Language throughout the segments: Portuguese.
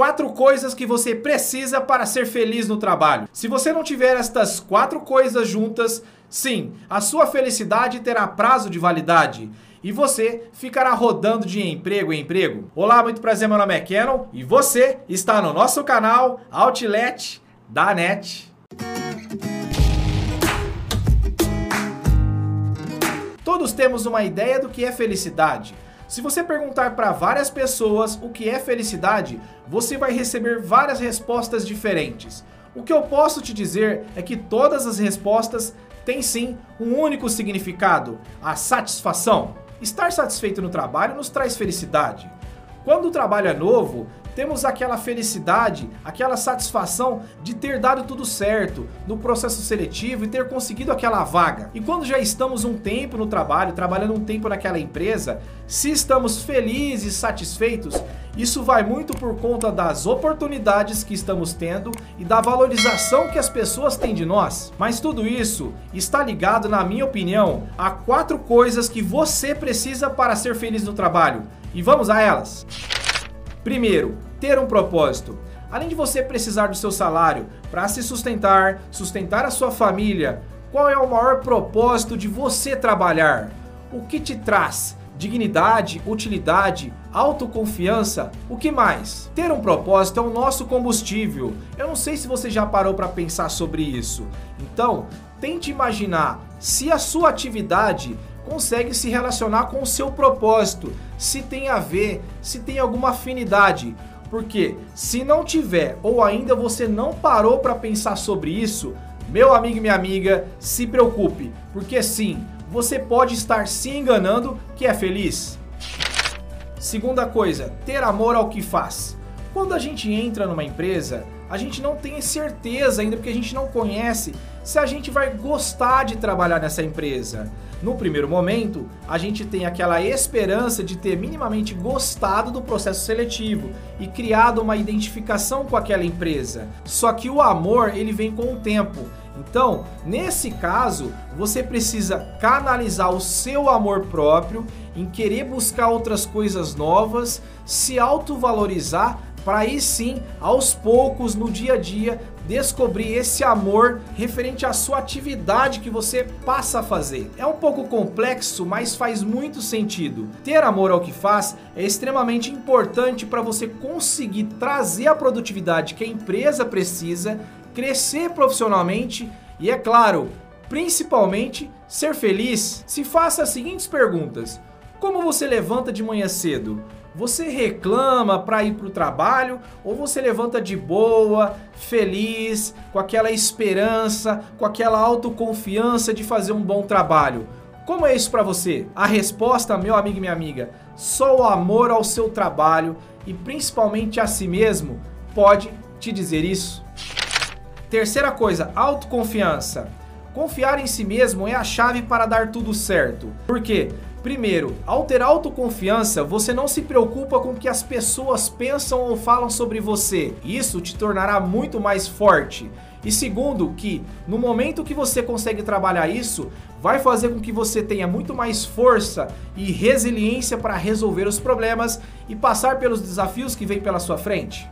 quatro coisas que você precisa para ser feliz no trabalho. Se você não tiver estas quatro coisas juntas, sim, a sua felicidade terá prazo de validade e você ficará rodando de emprego em emprego. Olá, muito prazer, meu nome é Canon e você está no nosso canal Outlet da NET. Todos temos uma ideia do que é felicidade. Se você perguntar para várias pessoas o que é felicidade, você vai receber várias respostas diferentes. O que eu posso te dizer é que todas as respostas têm sim um único significado: a satisfação. Estar satisfeito no trabalho nos traz felicidade. Quando o trabalho é novo, temos aquela felicidade, aquela satisfação de ter dado tudo certo no processo seletivo e ter conseguido aquela vaga. E quando já estamos um tempo no trabalho, trabalhando um tempo naquela empresa, se estamos felizes, satisfeitos, isso vai muito por conta das oportunidades que estamos tendo e da valorização que as pessoas têm de nós. Mas tudo isso está ligado, na minha opinião, a quatro coisas que você precisa para ser feliz no trabalho. E vamos a elas. Primeiro, ter um propósito. Além de você precisar do seu salário para se sustentar, sustentar a sua família, qual é o maior propósito de você trabalhar? O que te traz? Dignidade, utilidade, autoconfiança, o que mais? Ter um propósito é o nosso combustível. Eu não sei se você já parou para pensar sobre isso. Então, tente imaginar se a sua atividade consegue se relacionar com o seu propósito, se tem a ver, se tem alguma afinidade. Porque se não tiver ou ainda você não parou para pensar sobre isso, meu amigo e minha amiga, se preocupe, porque sim, você pode estar se enganando que é feliz. Segunda coisa, ter amor ao que faz. Quando a gente entra numa empresa, a gente não tem certeza ainda, porque a gente não conhece, se a gente vai gostar de trabalhar nessa empresa. No primeiro momento, a gente tem aquela esperança de ter minimamente gostado do processo seletivo e criado uma identificação com aquela empresa. Só que o amor, ele vem com o tempo. Então, nesse caso, você precisa canalizar o seu amor próprio em querer buscar outras coisas novas, se autovalorizar para aí sim, aos poucos, no dia a dia, descobrir esse amor referente à sua atividade que você passa a fazer. É um pouco complexo, mas faz muito sentido. Ter amor ao que faz é extremamente importante para você conseguir trazer a produtividade que a empresa precisa, crescer profissionalmente e, é claro, principalmente ser feliz. Se faça as seguintes perguntas: Como você levanta de manhã cedo? Você reclama para ir para o trabalho ou você levanta de boa, feliz, com aquela esperança, com aquela autoconfiança de fazer um bom trabalho? Como é isso para você? A resposta, meu amigo e minha amiga, só o amor ao seu trabalho e principalmente a si mesmo pode te dizer isso. Terceira coisa, autoconfiança. Confiar em si mesmo é a chave para dar tudo certo. Por quê? Primeiro, ao ter autoconfiança, você não se preocupa com o que as pessoas pensam ou falam sobre você. Isso te tornará muito mais forte. E segundo, que no momento que você consegue trabalhar isso, vai fazer com que você tenha muito mais força e resiliência para resolver os problemas e passar pelos desafios que vêm pela sua frente.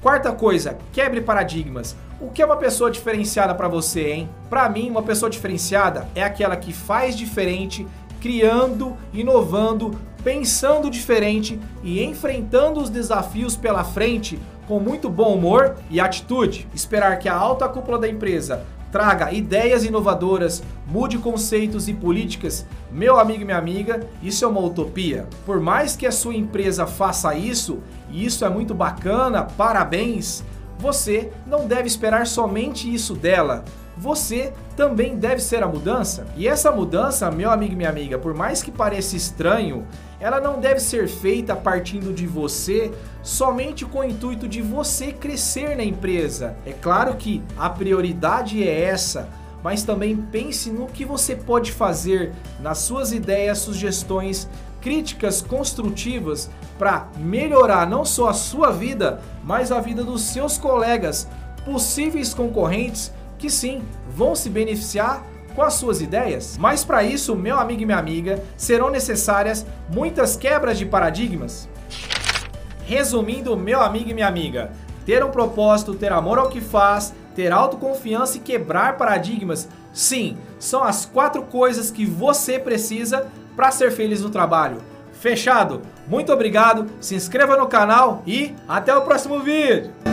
Quarta coisa, quebre paradigmas. O que é uma pessoa diferenciada para você, hein? Para mim, uma pessoa diferenciada é aquela que faz diferente criando, inovando, pensando diferente e enfrentando os desafios pela frente com muito bom humor e atitude. Esperar que a alta cúpula da empresa traga ideias inovadoras, mude conceitos e políticas, meu amigo e minha amiga, isso é uma utopia. Por mais que a sua empresa faça isso, e isso é muito bacana, parabéns, você não deve esperar somente isso dela você também deve ser a mudança. E essa mudança, meu amigo e minha amiga, por mais que pareça estranho, ela não deve ser feita partindo de você somente com o intuito de você crescer na empresa. É claro que a prioridade é essa, mas também pense no que você pode fazer nas suas ideias, sugestões, críticas construtivas para melhorar não só a sua vida, mas a vida dos seus colegas, possíveis concorrentes que sim, vão se beneficiar com as suas ideias. Mas para isso, meu amigo e minha amiga, serão necessárias muitas quebras de paradigmas. Resumindo, meu amigo e minha amiga, ter um propósito, ter amor ao que faz, ter autoconfiança e quebrar paradigmas, sim, são as quatro coisas que você precisa para ser feliz no trabalho. Fechado? Muito obrigado, se inscreva no canal e até o próximo vídeo!